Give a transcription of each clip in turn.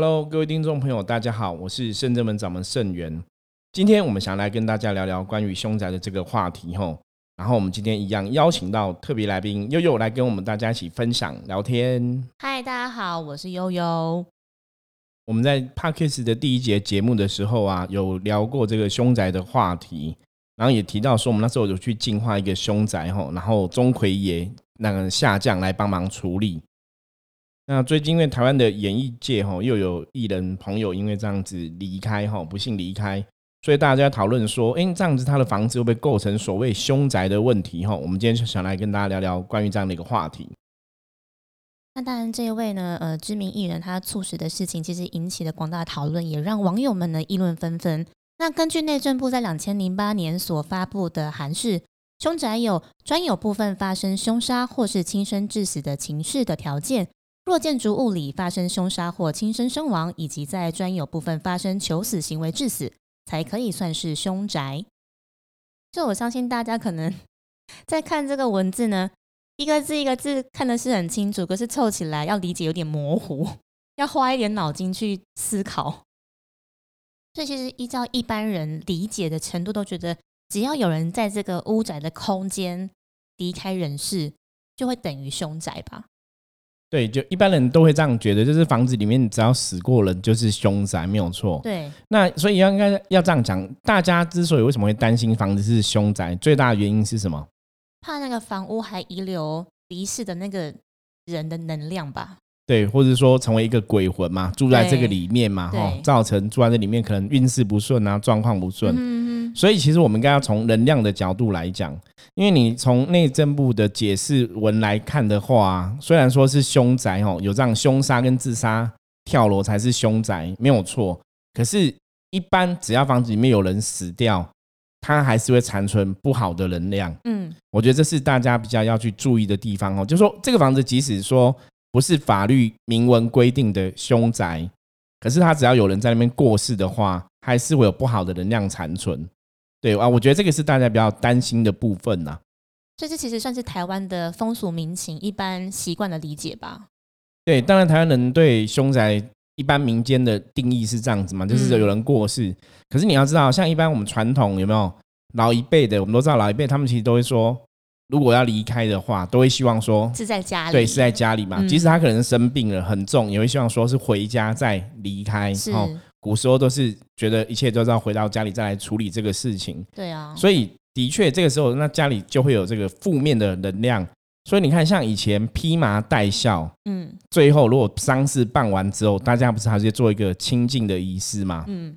Hello，各位听众朋友，大家好，我是圣正门掌门圣元。今天我们想来跟大家聊聊关于凶宅的这个话题吼。然后我们今天一样邀请到特别来宾悠悠来跟我们大家一起分享聊天。嗨，大家好，我是悠悠。我们在 Parkes 的第一节节目的时候啊，有聊过这个凶宅的话题，然后也提到说我们那时候有去净化一个凶宅吼，然后钟馗爷那个下降来帮忙处理。那最近因为台湾的演艺界哈，又有艺人朋友因为这样子离开哈，不幸离开。所以大家讨论说，哎，这样子他的房子会不会构成所谓凶宅的问题？哈，我们今天就想来跟大家聊聊关于这样的一个话题。那当然，这一位呢，呃，知名艺人他猝死的事情，其实引起了广大讨论，也让网友们呢议论纷纷。那根据内政部在两千零八年所发布的函释，凶宅有专有部分发生凶杀或是轻生致死的情事的条件，若建筑物里发生凶杀或轻生身亡，以及在专有部分发生求死行为致死。才可以算是凶宅。就我相信大家可能 在看这个文字呢，一个字一个字看的是很清楚，可是凑起来要理解有点模糊，要花一点脑筋去思考。所以其实依照一般人理解的程度，都觉得只要有人在这个屋宅的空间离开人世，就会等于凶宅吧。对，就一般人都会这样觉得，就是房子里面只要死过人就是凶宅，没有错。对，那所以要应该要这样讲，大家之所以为什么会担心房子是凶宅，最大的原因是什么？怕那个房屋还遗留离世的那个人的能量吧。对，或者说成为一个鬼魂嘛，住在这个里面嘛，哈，造成住在这里面可能运势不顺啊，状况不顺。嗯所以其实我们应该要从能量的角度来讲，因为你从内政部的解释文来看的话，虽然说是凶宅哦，有这样凶杀跟自杀跳楼才是凶宅，没有错。可是，一般只要房子里面有人死掉，它还是会残存不好的能量。嗯，我觉得这是大家比较要去注意的地方哦，就说这个房子即使说。不是法律明文规定的凶宅，可是它只要有人在那边过世的话，还是会有不好的能量残存。对啊，我觉得这个是大家比较担心的部分呐。所以这其实算是台湾的风俗民情，一般习惯的理解吧。对，当然台湾人对凶宅一般民间的定义是这样子嘛，就是有人过世。可是你要知道，像一般我们传统有没有老一辈的，我们都知道老一辈他们其实都会说。如果要离开的话，都会希望说是在家里，对，是在家里嘛。即使他可能生病了很重，也会希望说是回家再离开。哦，古时候都是觉得一切都是要回到家里再来处理这个事情。对啊，所以的确这个时候，那家里就会有这个负面的能量。所以你看，像以前披麻戴孝，嗯，最后如果丧事办完之后，大家不是还是做一个清净的仪式吗？嗯，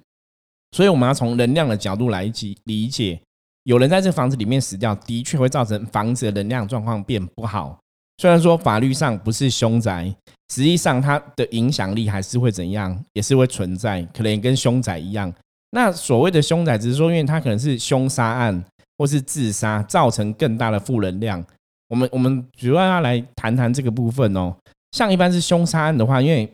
所以我们要从能量的角度来理理解。有人在这房子里面死掉，的确会造成房子的能量状况变不好。虽然说法律上不是凶宅，实际上它的影响力还是会怎样，也是会存在，可能也跟凶宅一样。那所谓的凶宅，只是说，因为它可能是凶杀案或是自杀，造成更大的负能量。我们我们主要要来谈谈这个部分哦。像一般是凶杀案的话，因为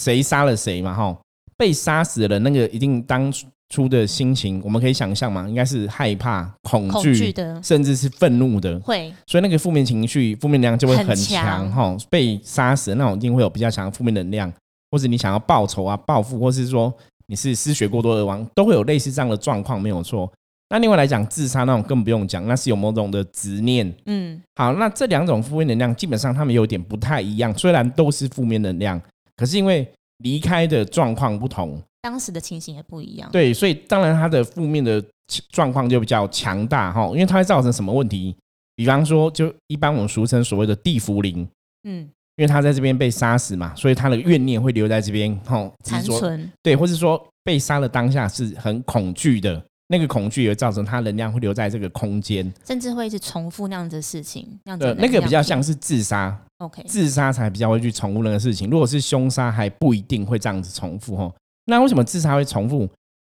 谁杀了谁嘛，哈，被杀死的那个一定当。出的心情，我们可以想象嘛，应该是害怕、恐惧的，甚至是愤怒的。会，所以那个负面情绪、负面能量就会很强哈。被杀死的那种一定会有比较强的负面能量，或者你想要报仇啊、报复，或是说你是失血过多而亡，都会有类似这样的状况，没有错。那另外来讲，自杀那种更不用讲，那是有某种的执念。嗯，好，那这两种负面能量基本上他们有点不太一样，虽然都是负面能量，可是因为离开的状况不同。当时的情形也不一样，对，所以当然它的负面的状况就比较强大哈，因为它会造成什么问题？比方说，就一般我们俗称所谓的地茯苓，嗯，因为他在这边被杀死嘛，所以他的怨念会留在这边，吼，残存，对，或是说被杀的当下是很恐惧的，那个恐惧也会造成他能量会留在这个空间，甚至会一直重复那样的事情，那样子，那个比较像是自杀，OK，自杀才比较会去重复那个事情，如果是凶杀还不一定会这样子重复，哈。那为什么自杀会重复？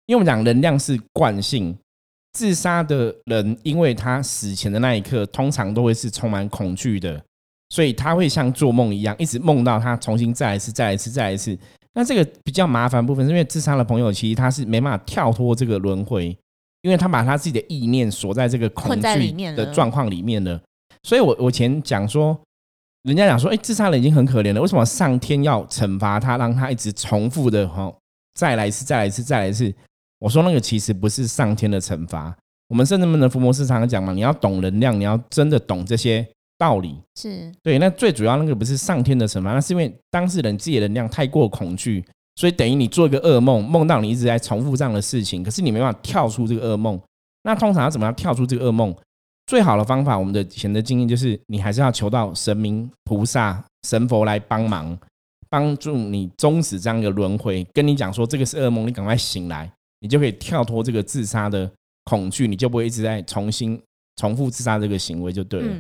因为我们讲能量是惯性，自杀的人，因为他死前的那一刻，通常都会是充满恐惧的，所以他会像做梦一样，一直梦到他重新再来一次，再来一次，再来一次。那这个比较麻烦部分，是因为自杀的朋友其实他是没办法跳脱这个轮回，因为他把他自己的意念锁在这个恐惧的状况里面了。所以我我前讲说，人家讲说，哎，自杀人已经很可怜了，为什么上天要惩罚他，让他一直重复的哈，再来一次，再来一次，再来一次？我说那个其实不是上天的惩罚。我们甚至们的福摩斯常常讲嘛，你要懂能量，你要真的懂这些道理。是对，那最主要那个不是上天的惩罚，那是因为当事人自己的能量太过恐惧，所以等于你做一个噩梦，梦到你一直在重复这样的事情，可是你没办法跳出这个噩梦。那通常要怎么样跳出这个噩梦？最好的方法，我们的以前的经验就是，你还是要求到神明、菩萨、神佛来帮忙，帮助你终止这样一个轮回。跟你讲说，这个是噩梦，你赶快醒来，你就可以跳脱这个自杀的恐惧，你就不会一直在重新重复自杀这个行为，就对了。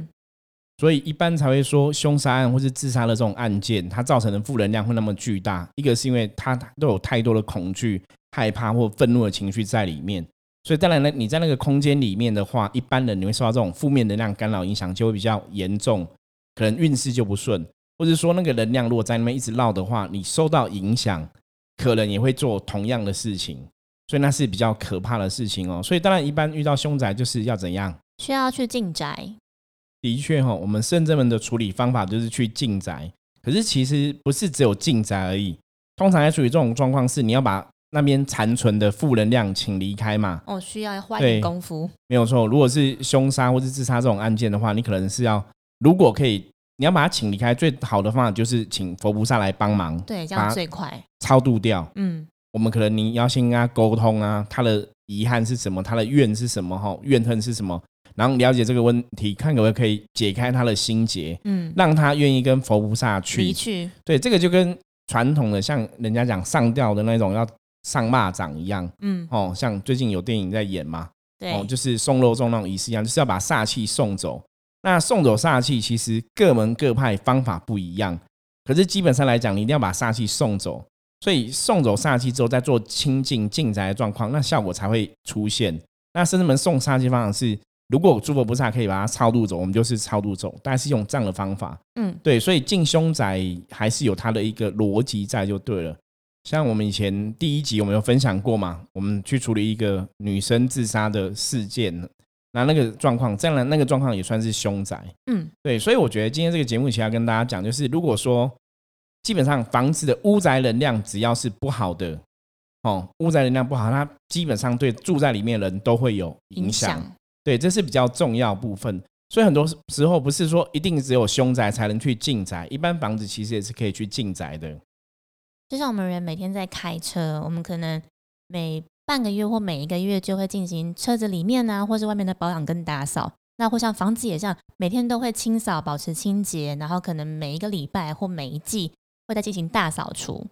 所以一般才会说，凶杀案或是自杀的这种案件，它造成的负能量会那么巨大。一个是因为它都有太多的恐惧、害怕或愤怒的情绪在里面。所以当然呢，你在那个空间里面的话，一般人你会受到这种负面能量干扰影响，就会比较严重，可能运势就不顺，或者说那个能量如果在那边一直绕的话，你受到影响，可能也会做同样的事情，所以那是比较可怕的事情哦。所以当然，一般遇到凶宅就是要怎样？需要去进宅。的确哈，我们圣正门的处理方法就是去进宅，可是其实不是只有进宅而已，通常在处理这种状况是你要把。那边残存的负能量，请离开嘛。哦，需要花点功夫。没有错，如果是凶杀或是自杀这种案件的话，你可能是要，如果可以，你要把他请离开，最好的方法就是请佛菩萨来帮忙。对，这样最快。超度掉。嗯，我们可能你要先跟他沟通啊，他的遗憾是什么，他的怨是什么，哈，怨恨是什么，然后了解这个问题，看可不可以解开他的心结，嗯，让他愿意跟佛菩萨去。离去。对，这个就跟传统的像人家讲上吊的那种要。上蚂掌一样，嗯，哦，像最近有电影在演嘛，对，哦，就是送肉粽那种仪式一样，就是要把煞气送走。那送走煞气，其实各门各派方法不一样，可是基本上来讲，你一定要把煞气送走。所以送走煞气之后，再做清净净宅的状况，那效果才会出现。那甚至门送煞气方法是，如果诸佛菩萨可以把它超度走，我们就是超度走，但是用这样的方法，嗯，对，所以进凶宅还是有它的一个逻辑在，就对了。像我们以前第一集我们有分享过嘛，我们去处理一个女生自杀的事件，那那个状况，这样的那个状况也算是凶宅，嗯，对，所以我觉得今天这个节目其实要跟大家讲，就是如果说基本上房子的屋宅能量只要是不好的，哦，屋宅能量不好，它基本上对住在里面的人都会有影响，对，这是比较重要部分。所以很多时候不是说一定只有凶宅才能去进宅，一般房子其实也是可以去进宅的。就像我们人每天在开车，我们可能每半个月或每一个月就会进行车子里面呢，或是外面的保养跟打扫。那或像房子也这样，每天都会清扫、保持清洁，然后可能每一个礼拜或每一季会再进行大扫除。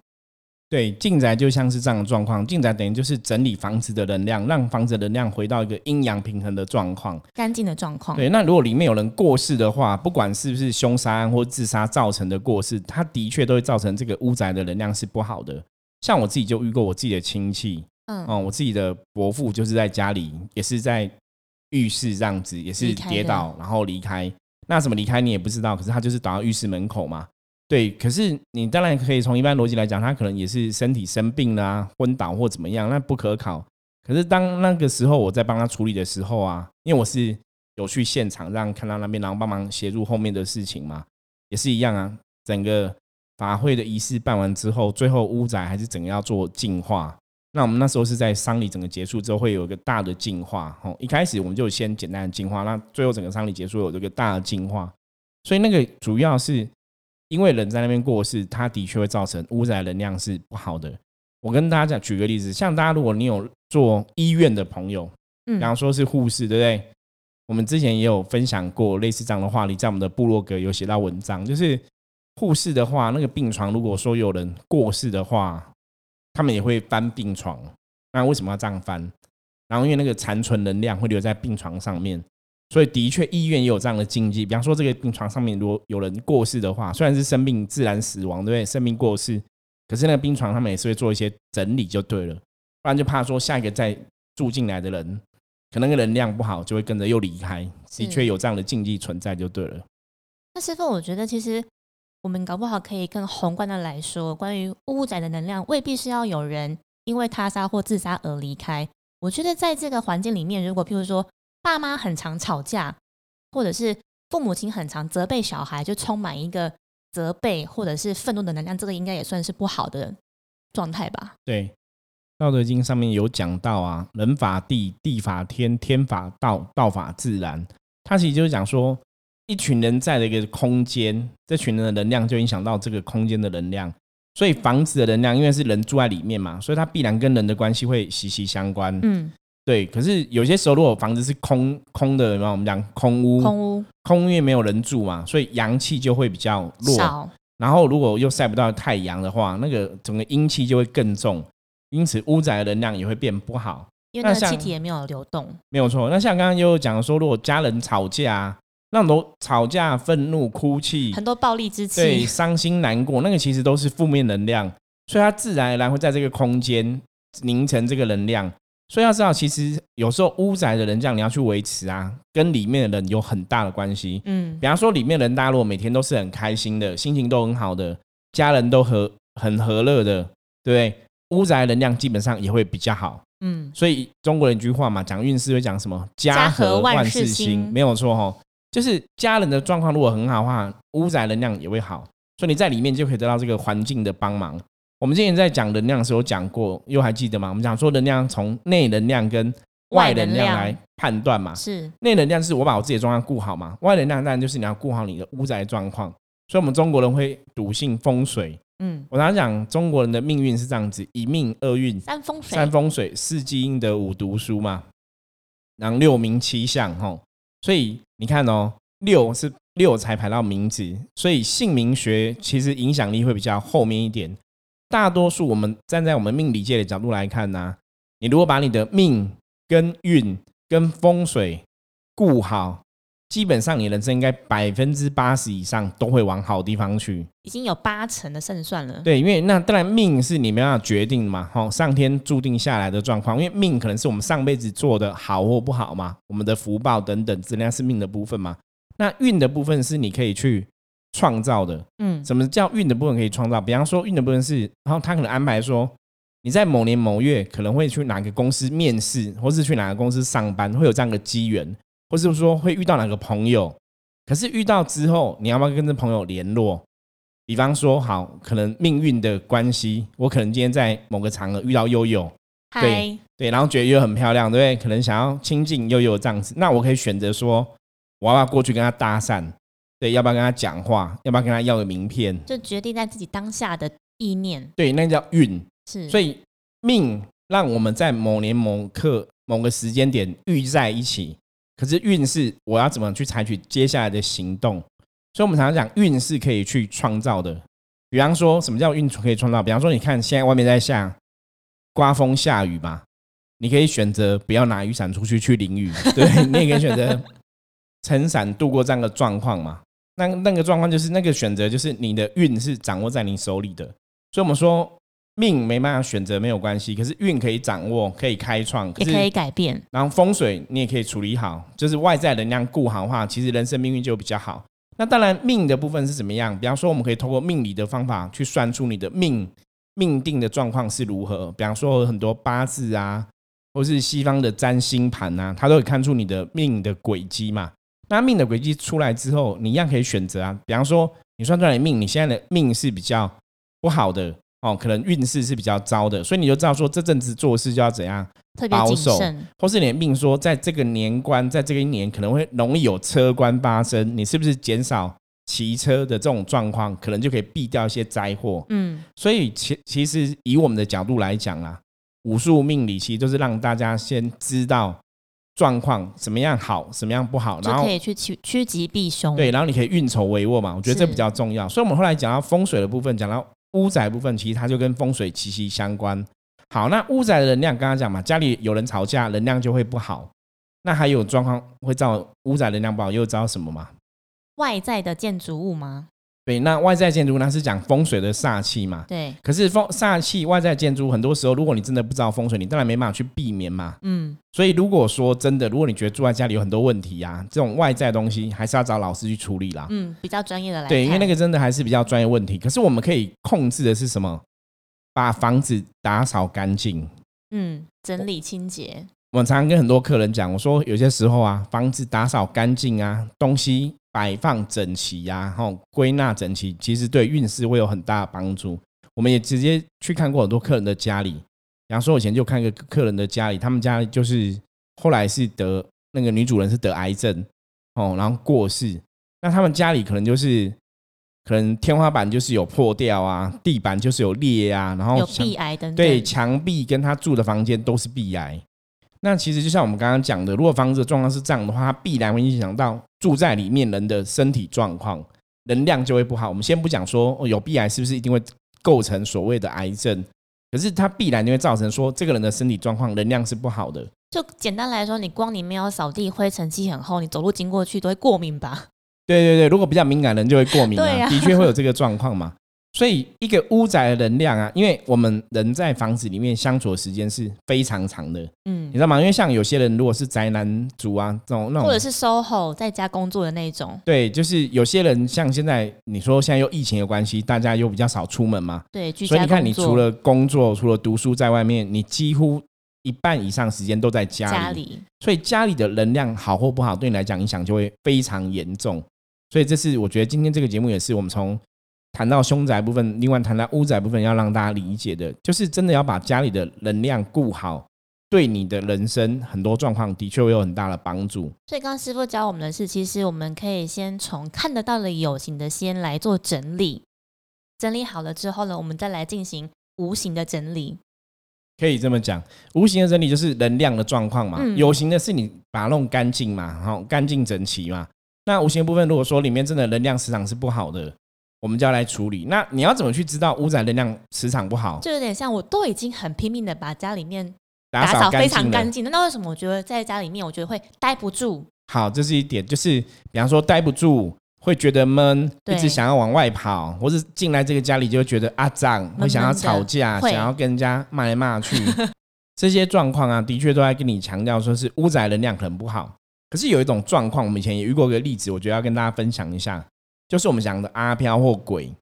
对，进宅就像是这样的状况，进宅等于就是整理房子的能量，让房子的能量回到一个阴阳平衡的状况，干净的状况。对，那如果里面有人过世的话，不管是不是凶杀案或自杀造成的过世，它的确都会造成这个屋宅的能量是不好的。像我自己就遇过我自己的亲戚，嗯，哦，我自己的伯父就是在家里，也是在浴室这样子，也是跌倒然后离开。那怎么离开你也不知道，可是他就是倒到浴室门口嘛。对，可是你当然可以从一般逻辑来讲，他可能也是身体生病啦、昏倒或怎么样，那不可考。可是当那个时候我在帮他处理的时候啊，因为我是有去现场让看到那边，然后帮忙协助后面的事情嘛，也是一样啊。整个法会的仪式办完之后，最后屋仔还是整个要做净化。那我们那时候是在丧礼整个结束之后，会有一个大的净化。哦，一开始我们就先简单的净化，那最后整个丧礼结束有这个大的净化。所以那个主要是。因为人在那边过世，它的确会造成污染能量是不好的。我跟大家讲，举个例子，像大家如果你有做医院的朋友，嗯，比方说是护士，对不对？我们之前也有分享过类似这样的话，你在我们的部落格有写到文章，就是护士的话，那个病床如果说有人过世的话，他们也会翻病床。那为什么要这样翻？然后因为那个残存能量会留在病床上面。所以的确，医院也有这样的禁忌。比方说，这个病床上面如果有人过世的话，虽然是生病自然死亡，对不对？生病过世，可是那个病床他们也是会做一些整理就对了，不然就怕说下一个再住进来的人，可能个能量不好，就会跟着又离开。的确有这样的禁忌存在就对了。那师傅，我觉得其实我们搞不好可以更宏观的来说，关于屋宅的能量，未必是要有人因为他杀或自杀而离开。我觉得在这个环境里面，如果譬如说。爸妈很常吵架，或者是父母亲很常责备小孩，就充满一个责备或者是愤怒的能量，这个应该也算是不好的状态吧？对，《道德经》上面有讲到啊，人法地，地法天，天法道，道法自然。它其实就是讲说，一群人在的一个空间，这群人的能量就影响到这个空间的能量。所以房子的能量，因为是人住在里面嘛，所以它必然跟人的关系会息息相关。嗯。对，可是有些时候，如果房子是空空的，然后我们讲空屋，空屋，空屋因为没有人住嘛，所以阳气就会比较弱。然后如果又晒不到太阳的话，那个整个阴气就会更重，因此屋宅的能量也会变不好。因为那气体也没有流动，没有错。那像刚刚又讲说，如果家人吵架，那很多吵架、愤怒、哭泣，很多暴力之气，对，伤心难过，那个其实都是负面能量，所以它自然而然会在这个空间凝成这个能量。所以要知道，其实有时候屋宅的人这样你要去维持啊，跟里面的人有很大的关系。嗯，比方说里面人，大家如果每天都是很开心的，心情都很好的，家人都和很和乐的，对不对？屋宅能量基本上也会比较好。嗯，所以中国人一句话嘛，讲运势会讲什么？家和万事兴，没有错哈。就是家人的状况如果很好的话，屋宅能量也会好，所以你在里面就可以得到这个环境的帮忙。我们之前在讲能量的时候讲过，又还记得吗？我们讲说能量从内能量跟外能量来判断嘛。是内能量是我把我自己的状况顾好嘛，外能量当然就是你要顾好你的屋宅状况。所以，我们中国人会笃信风水。嗯，我常常讲中国人的命运是这样子：一命二运三风水，三风水四积阴德五读书嘛，然后六名七相哈。所以你看哦，六是六才排到名字，所以姓名学其实影响力会比较后面一点。大多数我们站在我们命理界的角度来看呢，你如果把你的命跟运跟风水顾好，基本上你人生应该百分之八十以上都会往好地方去，已经有八成的胜算了。对，因为那当然命是你没办法决定嘛，哈，上天注定下来的状况，因为命可能是我们上辈子做的好或不好嘛，我们的福报等等，质量是命的部分嘛。那运的部分是你可以去。创造的，嗯，什么叫运的部分可以创造？比方说，运的部分是，然后他可能安排说，你在某年某月可能会去哪个公司面试，或是去哪个公司上班，会有这样的机缘，或是说会遇到哪个朋友。可是遇到之后，你要不要跟这朋友联络？比方说，好，可能命运的关系，我可能今天在某个场合遇到悠悠，对对，然后觉得悠悠很漂亮，对不对？可能想要亲近悠悠这样子，那我可以选择说，我要不要过去跟他搭讪？对，要不要跟他讲话？要不要跟他要个名片？就决定在自己当下的意念。对，那叫运。是，所以命让我们在某年某刻某个时间点遇在一起。可是运势我要怎么去采取接下来的行动？所以我们常常讲运是可以去创造的。比方说什么叫运可以创造？比方说，你看现在外面在下刮风下雨嘛，你可以选择不要拿雨伞出去去淋雨。对你也可以选择撑伞度过这样的状况嘛。那那个状况就是那个选择，就是你的运是掌握在你手里的，所以我们说命没办法选择没有关系，可是运可以掌握，可以开创，也可以改变。然后风水你也可以处理好，就是外在能量固好的话，其实人生命运就比较好。那当然命的部分是怎么样？比方说，我们可以通过命理的方法去算出你的命命定的状况是如何。比方说很多八字啊，或是西方的占星盘啊，它都会看出你的命的轨迹嘛。那命的轨迹出来之后，你一样可以选择啊。比方说，你算出来的命，你现在的命是比较不好的哦，可能运势是比较糟的，所以你就知道说这阵子做事就要怎样保守，或是你的命说在这个年关，在这个一年可能会容易有车关发生，你是不是减少骑车的这种状况，可能就可以避掉一些灾祸。嗯，所以其其实以我们的角度来讲啊，武术命理其实就是让大家先知道。状况怎么样好，怎么样不好，然后可以去趋趋吉避凶。对，然后你可以运筹帷幄嘛，我觉得这比较重要。所以，我们后来讲到风水的部分，讲到屋宅部分，其实它就跟风水息息相关。好，那屋宅的能量，刚刚讲嘛，家里有人吵架，能量就会不好。那还有状况会造屋宅能量不好，又造什么吗？外在的建筑物吗？对，那外在建筑那是讲风水的煞气嘛？对。可是风煞气外在建筑很多时候，如果你真的不知道风水，你当然没办法去避免嘛。嗯。所以如果说真的，如果你觉得住在家里有很多问题呀，这种外在东西还是要找老师去处理啦。嗯，比较专业的来。对，因为那个真的还是比较专业问题。可是我们可以控制的是什么？把房子打扫干净。嗯，整理清洁。我常常跟很多客人讲，我说有些时候啊，房子打扫干净啊，东西摆放整齐呀，后归纳整齐，其实对运势会有很大的帮助。我们也直接去看过很多客人的家里，比方说以前就看一个客人的家里，他们家就是后来是得那个女主人是得癌症哦，然后过世，那他们家里可能就是可能天花板就是有破掉啊，地板就是有裂啊，然后有壁癌等对，墙壁跟他住的房间都是壁癌。那其实就像我们刚刚讲的，如果房子的状况是这样的话，它必然会影响到住在里面人的身体状况，能量就会不好。我们先不讲说有鼻癌是不是一定会构成所谓的癌症，可是它必然就会造成说这个人的身体状况能量是不好的。就简单来说，你光你没有扫地，灰尘积很厚，你走路经过去都会过敏吧？对对对，如果比较敏感人就会过敏啊，的确会有这个状况嘛。所以一个屋宅的能量啊，因为我们人在房子里面相处的时间是非常长的，嗯，你知道吗？因为像有些人如果是宅男族啊，这种那种，或者是 SOHO 在家工作的那种，对，就是有些人像现在你说现在又疫情的关系，大家又比较少出门嘛，对，所以你看你除了工作，除了读书在外面，你几乎一半以上时间都在家里，所以家里的能量好或不好，对你来讲影响就会非常严重。所以这是我觉得今天这个节目也是我们从。谈到凶宅部分，另外谈到屋宅部分，要让大家理解的，就是真的要把家里的能量顾好，对你的人生很多状况的确会有很大的帮助。所以，刚刚师傅教我们的是，其实我们可以先从看得到的有形的先来做整理，整理好了之后呢，我们再来进行无形的整理。可以这么讲，无形的整理就是能量的状况嘛，有形的是你把它弄干净嘛，然后干净整齐嘛。那无形的部分，如果说里面真的能量磁场是不好的。我们就要来处理。那你要怎么去知道屋宅能量磁场不好？就有点像我都已经很拼命的把家里面打扫非常干净，那为什么我觉得在家里面我觉得会待不住？好，这是一点，就是比方说待不住，会觉得闷，一直想要往外跑，或是进来这个家里就觉得啊脏，会想要吵架，想要跟人家骂来骂去，这些状况啊，的确都在跟你强调说是屋宅能量很不好。可是有一种状况，我们以前也遇过一个例子，我觉得要跟大家分享一下。就是我们讲的阿飘或鬼，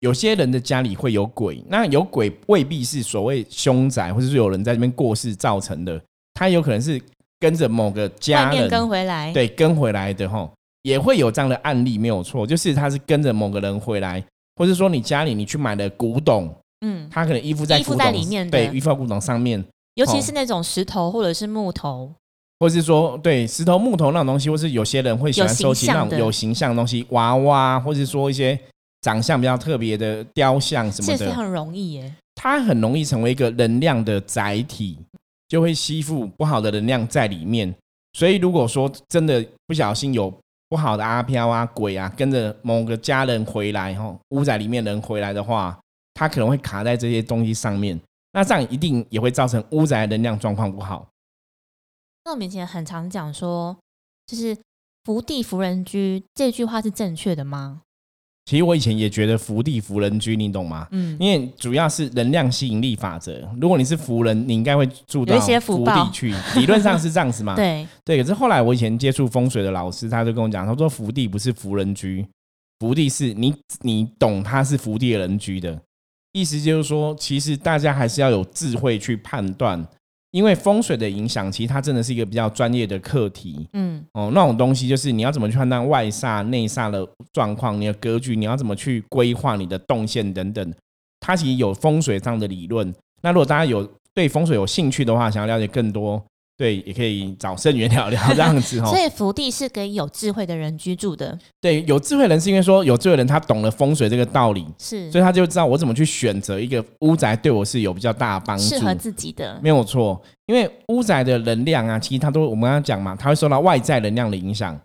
有些人的家里会有鬼，那有鬼未必是所谓凶宅，或者是有人在这边过世造成的，他有可能是跟着某个家人跟回来，对，跟回来的哈，也会有这样的案例，没有错，就是他是跟着某个人回来，或者说你家里你去买的古董，嗯，他可能依附在衣服在里面，对，依附在古董上面，尤其是那种石头或者是木头。或是说，对石头、木头那种东西，或是有些人会喜欢收集那种有形象的东西，娃娃，或者说一些长相比较特别的雕像什么的，这很容易耶。它很容易成为一个能量的载体，就会吸附不好的能量在里面。所以，如果说真的不小心有不好的阿飘啊、鬼啊，跟着某个家人回来，哈，屋仔里面人回来的话，它可能会卡在这些东西上面，那这样一定也会造成屋仔能量状况不好。那我们以前很常讲说，就是“福地福人居”这句话是正确的吗？其实我以前也觉得“福地福人居”，你懂吗？嗯，因为主要是能量吸引力法则。如果你是福人，你应该会住到福地去。理论上是这样子嘛？对对。可是后来我以前接触风水的老师，他就跟我讲，他说福地不是福人居，福地是你你懂，他是福地的人居的意思，就是说，其实大家还是要有智慧去判断。因为风水的影响，其实它真的是一个比较专业的课题。嗯，哦，那种东西就是你要怎么去判断外煞、内煞的状况，你的格局，你要怎么去规划你的动线等等，它其实有风水上的理论。那如果大家有对风水有兴趣的话，想要了解更多。对，也可以找圣元聊聊这样子 哦。所以福地是给有智慧的人居住的。对，有智慧人是因为说有智慧人他懂了风水这个道理，是，所以他就知道我怎么去选择一个屋宅对我是有比较大的帮助，适合自己的，没有错。因为屋宅的能量啊，其实它都我们刚刚讲嘛，它会受到外在能量的影响。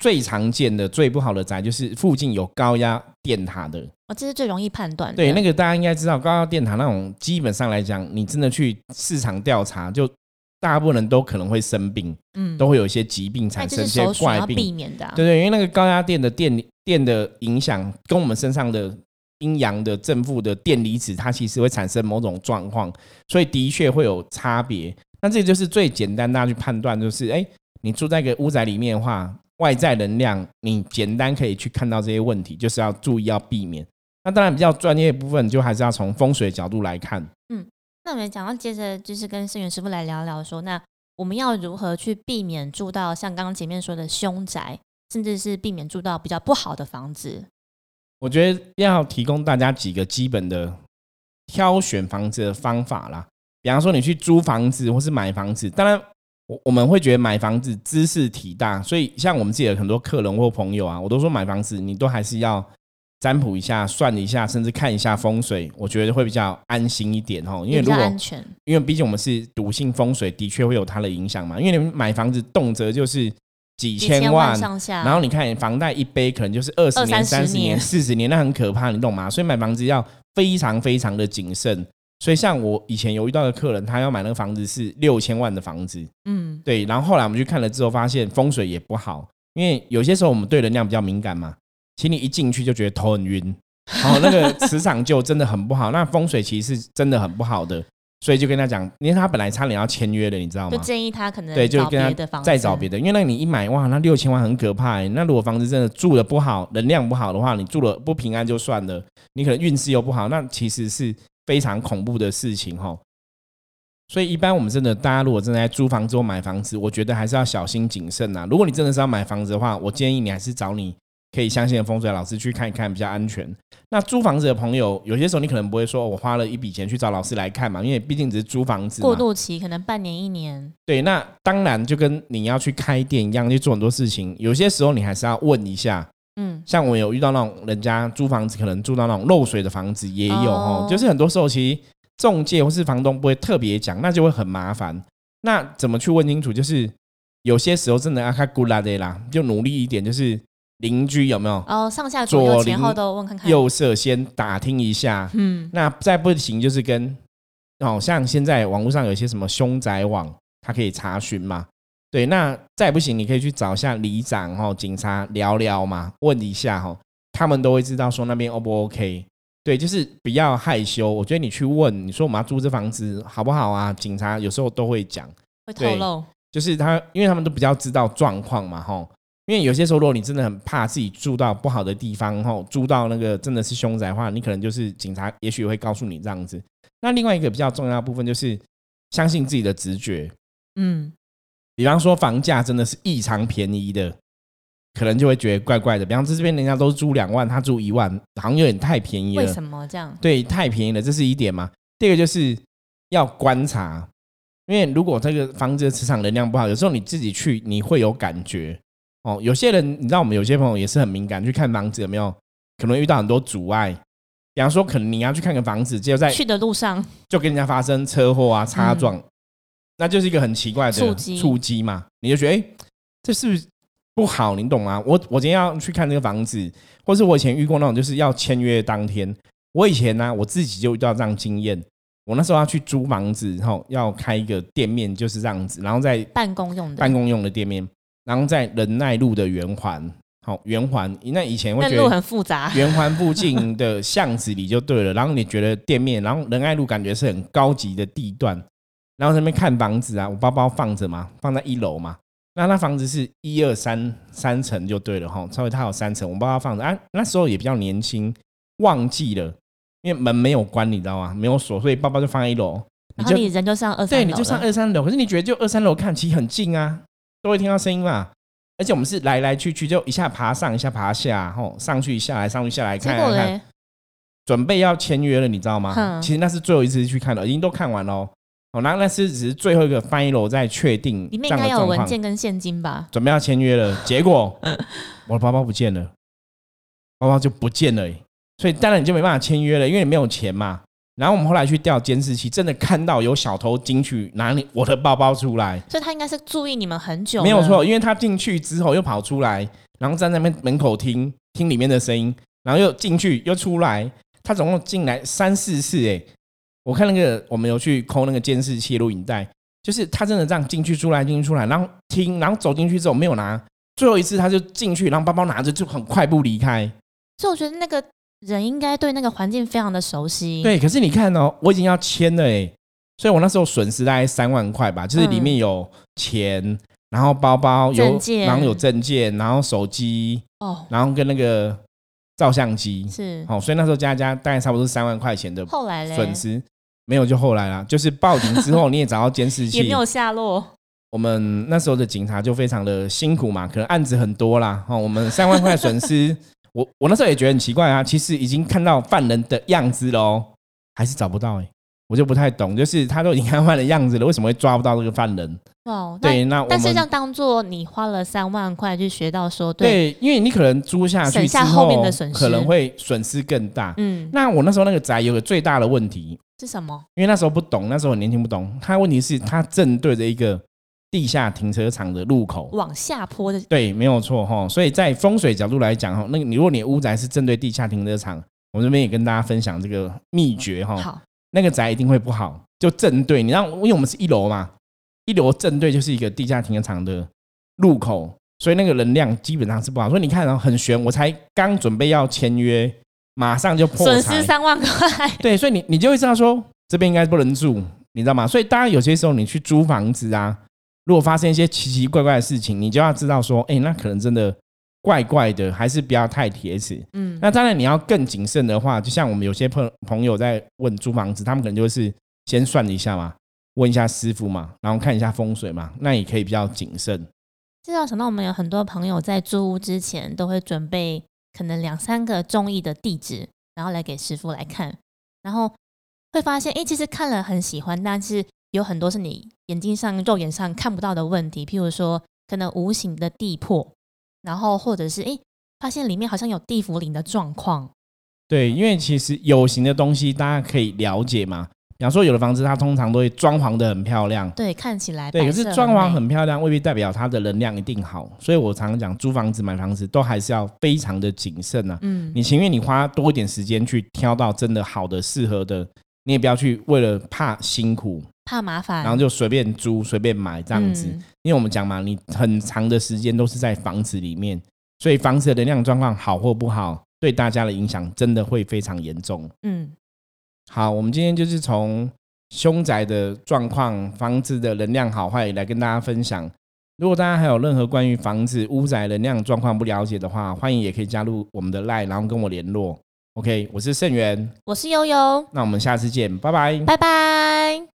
最常见的、最不好的宅就是附近有高压电塔的。哦，这是最容易判断。对，那个大家应该知道，高压电塔那种基本上来讲，你真的去市场调查就。大部分人都可能会生病，嗯，都会有一些疾病产生，一些怪病。避免的，对对，因为那个高压电的电电的影响，跟我们身上的阴阳的正负的电离子，它其实会产生某种状况，所以的确会有差别。那这就是最简单，大家去判断，就是哎，你住在一个屋宅里面的话，外在能量，你简单可以去看到这些问题，就是要注意要避免。那当然比较专业部分，就还是要从风水角度来看，嗯。那我们讲到接着就是跟圣元师傅来聊聊，说那我们要如何去避免住到像刚刚前面说的凶宅？甚至是避免住到比较不好的房子。我觉得要提供大家几个基本的挑选房子的方法啦。比方说，你去租房子或是买房子，当然我我们会觉得买房子姿势体大，所以像我们自己的很多客人或朋友啊，我都说买房子你都还是要占卜一下、算一下，甚至看一下风水，我觉得会比较安心一点哦。因为如果安全，因为毕竟我们是笃信风水，的确会有它的影响嘛。因为你们买房子动辄就是几千万上下，然后你看房贷一背可能就是二十年、三十年、四十年，那很可怕，你懂吗？所以买房子要非常非常的谨慎。所以，像我以前有遇到的客人，他要买那个房子是六千万的房子，嗯，对。然后后来我们去看了之后，发现风水也不好，因为有些时候我们对能量比较敏感嘛，其实你一进去就觉得头很晕，然后那个磁场就真的很不好。那风水其实是真的很不好的，所以就跟他讲，因为他本来差点要签约的，你知道吗？就建议他可能对，就跟他再找别的，因为那你一买哇，那六千万很可怕。那如果房子真的住的不好，能量不好的话，你住了不平安就算了，你可能运势又不好，那其实是。非常恐怖的事情哈，所以一般我们真的，大家如果正在租房子或买房子，我觉得还是要小心谨慎呐。如果你真的是要买房子的话，我建议你还是找你可以相信的风水老师去看一看，比较安全。那租房子的朋友，有些时候你可能不会说，我花了一笔钱去找老师来看嘛，因为毕竟只是租房子，过渡期可能半年一年。对，那当然就跟你要去开店一样，去做很多事情，有些时候你还是要问一下。嗯，像我有遇到那种人家租房子，可能住到那种漏水的房子也有哦。就是很多时候其实中介或是房东不会特别讲，那就会很麻烦。那怎么去问清楚？就是有些时候真的要看古拉的啦，就努力一点，就是邻居有没有哦，上下左右前后都问看看，右舍先打听一下。嗯，那再不行就是跟哦，像现在网络上有些什么凶宅网，它可以查询嘛。对，那再不行，你可以去找一下里长哈，警察聊聊嘛，问一下哈，他们都会知道说那边 O 不 OK。对，就是不要害羞，我觉得你去问，你说我们要租这房子好不好啊？警察有时候都会讲，会透露，就是他，因为他们都比较知道状况嘛，哈。因为有些时候，如果你真的很怕自己住到不好的地方，哈，住到那个真的是凶宅的话，你可能就是警察，也许会告诉你这样子。那另外一个比较重要的部分就是相信自己的直觉，嗯。比方说房价真的是异常便宜的，可能就会觉得怪怪的。比方说这边人家都租两万，他租一万，好像有点太便宜了。为什么这样？对，太便宜了，这是一点嘛。第二个就是要观察，因为如果这个房子的磁场能量不好，有时候你自己去你会有感觉哦。有些人你知道，我们有些朋友也是很敏感，去看房子有没有可能遇到很多阻碍。比方说，可能你要去看个房子，只有在去的路上就跟人家发生车祸啊、擦撞。那就是一个很奇怪的触击触击嘛，你就觉得哎，这是不是不好？你懂吗？我我今天要去看这个房子，或是我以前遇过那种就是要签约当天，我以前呢我自己就遇到这样经验。我那时候要去租房子，然后要开一个店面，就是这样子，然后在办公用的办公用的店面，然后在仁爱路的圆环，好圆环，那以前会觉得很复杂，圆环附近的巷子里就对了。然后你觉得店面，然后仁爱路感觉是很高级的地段。然后那边看房子啊，我包包放着嘛，放在一楼嘛。那那房子是一二三三层就对了哈，稍微它有三层，我包包放着啊。那时候也比较年轻，忘记了，因为门没有关，你知道吗？没有锁，所以包包就放在一楼。然后你人就上二三楼，对，你就上二三楼。可是你觉得就二三楼看，其实很近啊，都会听到声音嘛。而且我们是来来去去，就一下爬上，一下爬下，吼，上去下来，上去下来看看。准备要签约了，你知道吗？其实那是最后一次去看了，已经都看完了。哦，那那是只是最后一个 final 在确定里面应该有文件跟现金吧？准备要签约了，结果我的包包不见了，包包就不见了，所以当然你就没办法签约了，因为你没有钱嘛。然后我们后来去调监视器，真的看到有小偷进去拿你我的包包出来，所以他应该是注意你们很久。没有错，因为他进去之后又跑出来，然后在那边门口听听里面的声音，然后又进去又出来，他总共进来三四次，哎。我看那个，我们有去抠那个监视器录影带，就是他真的这样进去出来，进去出来，然后听，然后走进去之后没有拿，最后一次他就进去，然后包包拿着就很快步离开。所以我觉得那个人应该对那个环境非常的熟悉。对，可是你看哦，我已经要签了哎，所以我那时候损失大概三万块吧，就是里面有钱，然后包包有，然后有证件，然后手机哦，然后跟那个照相机。是，好，所以那时候加加大概差不多是三万块钱的后来损失。没有，就后来啦，就是报警之后，你也找到监视器，也没有下落。我们那时候的警察就非常的辛苦嘛，可能案子很多啦，哈，我们三万块损失，我我那时候也觉得很奇怪啊，其实已经看到犯人的样子喽，还是找不到哎。我就不太懂，就是他都已经看犯的样子了，为什么会抓不到这个犯人？哦，对，那但是这样当做你花了三万块去学到说，对，因为你可能租下去之后，可能会损失更大。嗯，那我那时候那个宅有个最大的问题是什么？因为那时候不懂，那时候很年轻不懂。他问题是，他正对着一个地下停车场的入口，往下坡的。对，没有错哈。所以在风水角度来讲哈，那个你如果你的屋宅是正对地下停车场，我这边也跟大家分享这个秘诀哈。好。那个宅一定会不好，就正对，你让，因为我们是一楼嘛，一楼正对就是一个地下停车场的入口，所以那个能量基本上是不好。所以你看，然后很悬，我才刚准备要签约，马上就破损失三万块。对，所以你你就会知道说这边应该不能住，你知道吗？所以当然有些时候你去租房子啊，如果发生一些奇奇怪怪的事情，你就要知道说，哎，那可能真的。怪怪的，还是不要太铁齿。嗯，那当然你要更谨慎的话，就像我们有些朋朋友在问租房子，他们可能就是先算一下嘛，问一下师傅嘛，然后看一下风水嘛，那也可以比较谨慎。至少想到我们有很多朋友在租屋之前都会准备可能两三个中意的地址，然后来给师傅来看，然后会发现，哎，其实看了很喜欢，但是有很多是你眼睛上、肉眼上看不到的问题，譬如说可能无形的地破。然后或者是哎，发现里面好像有地府灵的状况。对，因为其实有形的东西大家可以了解嘛。比方说，有的房子它通常都会装潢的很漂亮，对，看起来对。可是装潢很漂亮，未必代表它的能量一定好。所以我常常讲，租房子、买房子都还是要非常的谨慎啊。嗯，你情愿你花多一点时间去挑到真的好的、适合的，你也不要去为了怕辛苦。怕麻烦，然后就随便租、随便买这样子。因为我们讲嘛，你很长的时间都是在房子里面，所以房子的能量状况好或不好，对大家的影响真的会非常严重。嗯，好，我们今天就是从凶宅的状况、房子的能量好坏来跟大家分享。如果大家还有任何关于房子、屋宅能量状况不了解的话，欢迎也可以加入我们的 line，然后跟我联络。OK，我是盛元，我是悠悠，那我们下次见，拜拜，拜拜。